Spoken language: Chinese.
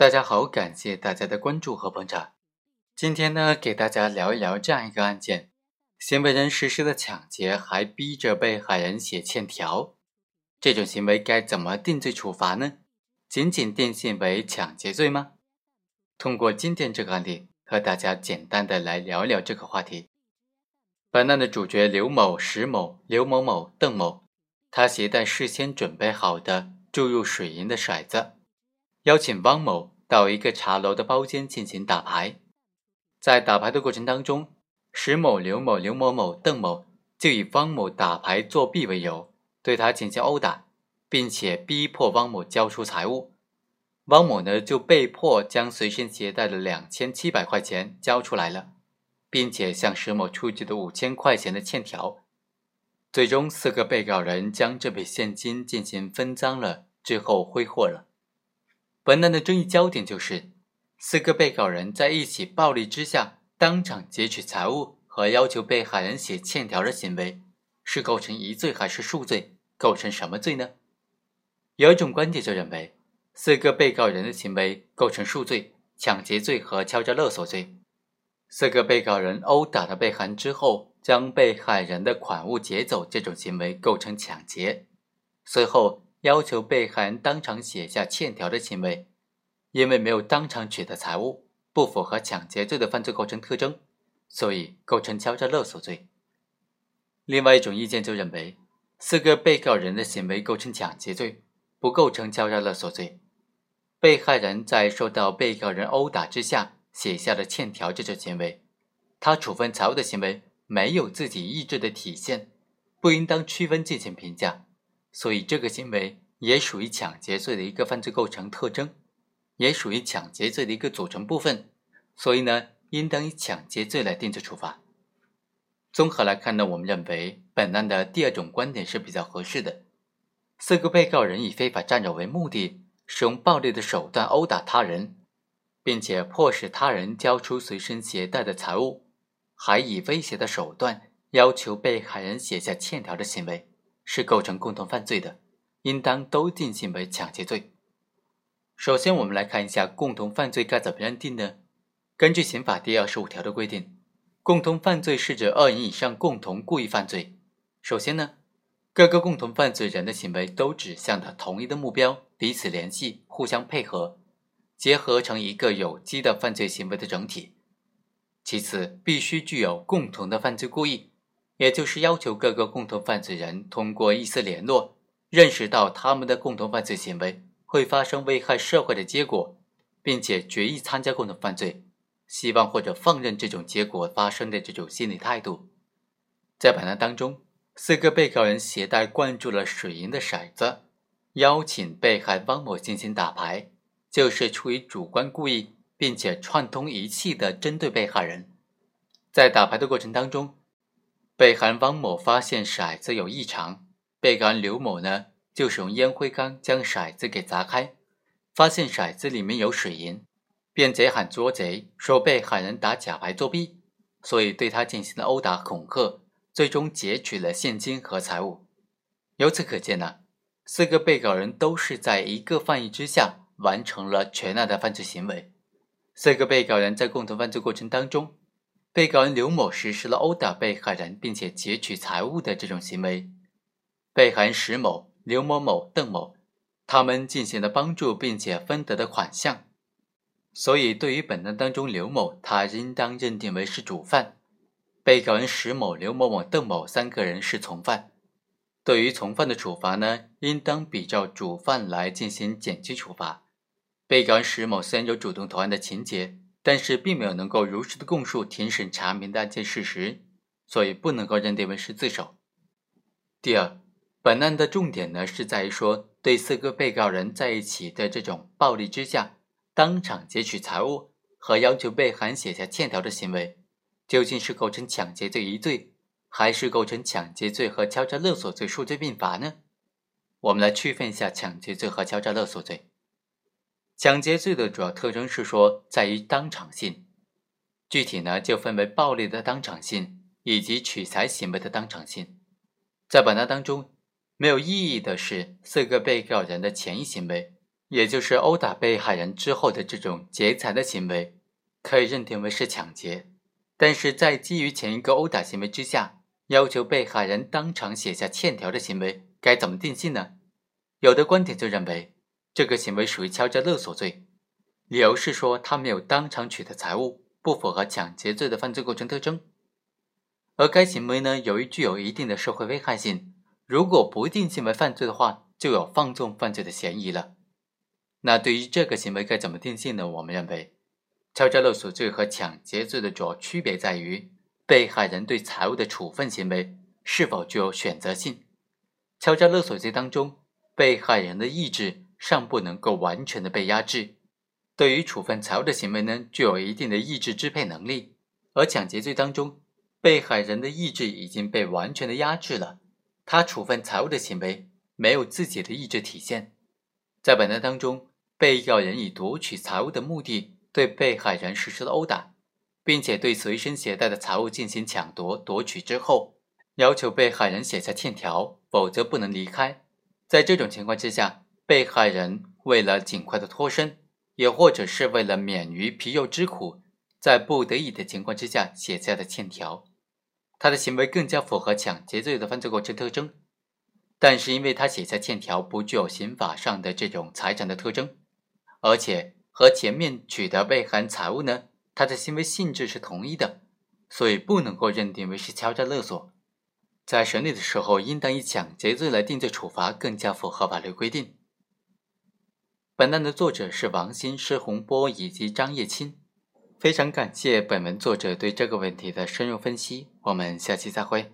大家好，感谢大家的关注和捧场。今天呢，给大家聊一聊这样一个案件：行为人实施的抢劫，还逼着被害人写欠条，这种行为该怎么定罪处罚呢？仅仅定性为抢劫罪吗？通过今天这个案例，和大家简单的来聊聊这个话题。本案的主角刘某、石某、刘某某、邓某，他携带事先准备好的注入水银的骰子。邀请汪某到一个茶楼的包间进行打牌，在打牌的过程当中，石某、刘某、刘某某、邓某就以汪某打牌作弊为由，对他进行殴打，并且逼迫汪某交出财物。汪某呢就被迫将随身携带的两千七百块钱交出来了，并且向石某出具的五千块钱的欠条。最终，四个被告人将这笔现金进行分赃了之后挥霍了。本案的争议焦点就是，四个被告人在一起暴力之下当场劫取财物和要求被害人写欠条的行为，是构成一罪还是数罪？构成什么罪呢？有一种观点就认为，四个被告人的行为构成数罪：抢劫罪和敲诈勒索罪。四个被告人殴打了被害人之后，将被害人的款物劫走，这种行为构成抢劫。随后。要求被害人当场写下欠条的行为，因为没有当场取得财物，不符合抢劫罪的犯罪构成特征，所以构成敲诈勒索罪。另外一种意见就认为，四个被告人的行为构成抢劫罪，不构成敲诈勒索罪。被害人在受到被告人殴打之下写下了欠条这种行为，他处分财物的行为没有自己意志的体现，不应当区分进行评价。所以，这个行为也属于抢劫罪的一个犯罪构成特征，也属于抢劫罪的一个组成部分。所以呢，应当以抢劫罪来定罪处罚。综合来看呢，我们认为本案的第二种观点是比较合适的。四个被告人以非法占有为目的，使用暴力的手段殴打他人，并且迫使他人交出随身携带的财物，还以威胁的手段要求被害人写下欠条的行为。是构成共同犯罪的，应当都定性为抢劫罪。首先，我们来看一下共同犯罪该怎么认定呢？根据刑法第二十五条的规定，共同犯罪是指二人以上共同故意犯罪。首先呢，各个共同犯罪人的行为都指向的同一的目标，彼此联系，互相配合，结合成一个有机的犯罪行为的整体。其次，必须具有共同的犯罪故意。也就是要求各个共同犯罪人通过一丝联络，认识到他们的共同犯罪行为会发生危害社会的结果，并且决意参加共同犯罪，希望或者放任这种结果发生的这种心理态度。在本案当中，四个被告人携带灌注了水银的骰子，邀请被害汪某进行打牌，就是出于主观故意，并且串通一气的针对被害人。在打牌的过程当中。被害人汪某发现骰子有异常，被告人刘某呢就使用烟灰缸将骰子给砸开，发现骰子里面有水银，便贼喊捉贼，说被害人打假牌作弊，所以对他进行了殴打恐吓，最终劫取了现金和财物。由此可见呢，四个被告人都是在一个犯意之下完成了全案的犯罪行为。四个被告人在共同犯罪过程当中。被告人刘某实施了殴打被害人并且劫取财物的这种行为，被害人石某、刘某某、邓某，他们进行了帮助并且分得的款项，所以对于本案当中刘某，他应当认定为是主犯；被告人石某、刘某某、邓某三个人是从犯。对于从犯的处罚呢，应当比照主犯来进行减轻处罚。被告人石某虽然有主动投案的情节。但是并没有能够如实的供述庭审查明的案件事实，所以不能够认定为是自首。第二，本案的重点呢是在于说，对四个被告人在一起的这种暴力之下，当场劫取财物和要求被害人写下欠条的行为，究竟是构成抢劫罪一罪，还是构成抢劫罪和敲诈勒索罪数罪并罚呢？我们来区分一下抢劫罪和敲诈勒索罪。抢劫罪的主要特征是说在于当场性，具体呢就分为暴力的当场性以及取财行为的当场性。在本案当中，没有异议的是四个被告人的前一行为，也就是殴打被害人之后的这种劫财的行为，可以认定为是抢劫。但是在基于前一个殴打行为之下，要求被害人当场写下欠条的行为，该怎么定性呢？有的观点就认为，这个行为属于敲诈勒索罪，理由是说他没有当场取得财物，不符合抢劫罪的犯罪构成特征。而该行为呢，由于具有一定的社会危害性，如果不定性为犯罪的话，就有放纵犯罪的嫌疑了。那对于这个行为该怎么定性呢？我们认为，敲诈勒索罪和抢劫罪的主要区别在于，被害人对财物的处分行为是否具有选择性。敲诈勒索罪当中，被害人的意志尚不能够完全的被压制，对于处分财物的行为呢，具有一定的意志支配能力；而抢劫罪当中，被害人的意志已经被完全的压制了，他处分财物的行为没有自己的意志体现。在本案当中，被告人以夺取财物的目的对被害人实施了殴打，并且对随身携带的财物进行抢夺夺取之后，要求被害人写下欠条，否则不能离开。在这种情况之下，被害人为了尽快的脱身，也或者是为了免于皮肉之苦，在不得已的情况之下写下的欠条，他的行为更加符合抢劫罪的犯罪构成特征。但是，因为他写下欠条不具有刑法上的这种财产的特征，而且和前面取得被害人财物呢，他的行为性质是同一的，所以不能够认定为是敲诈勒索。在审理的时候，应当以抢劫罪来定罪处罚，更加符合法律规定。本案的作者是王鑫、施洪波以及张叶青，非常感谢本文作者对这个问题的深入分析。我们下期再会。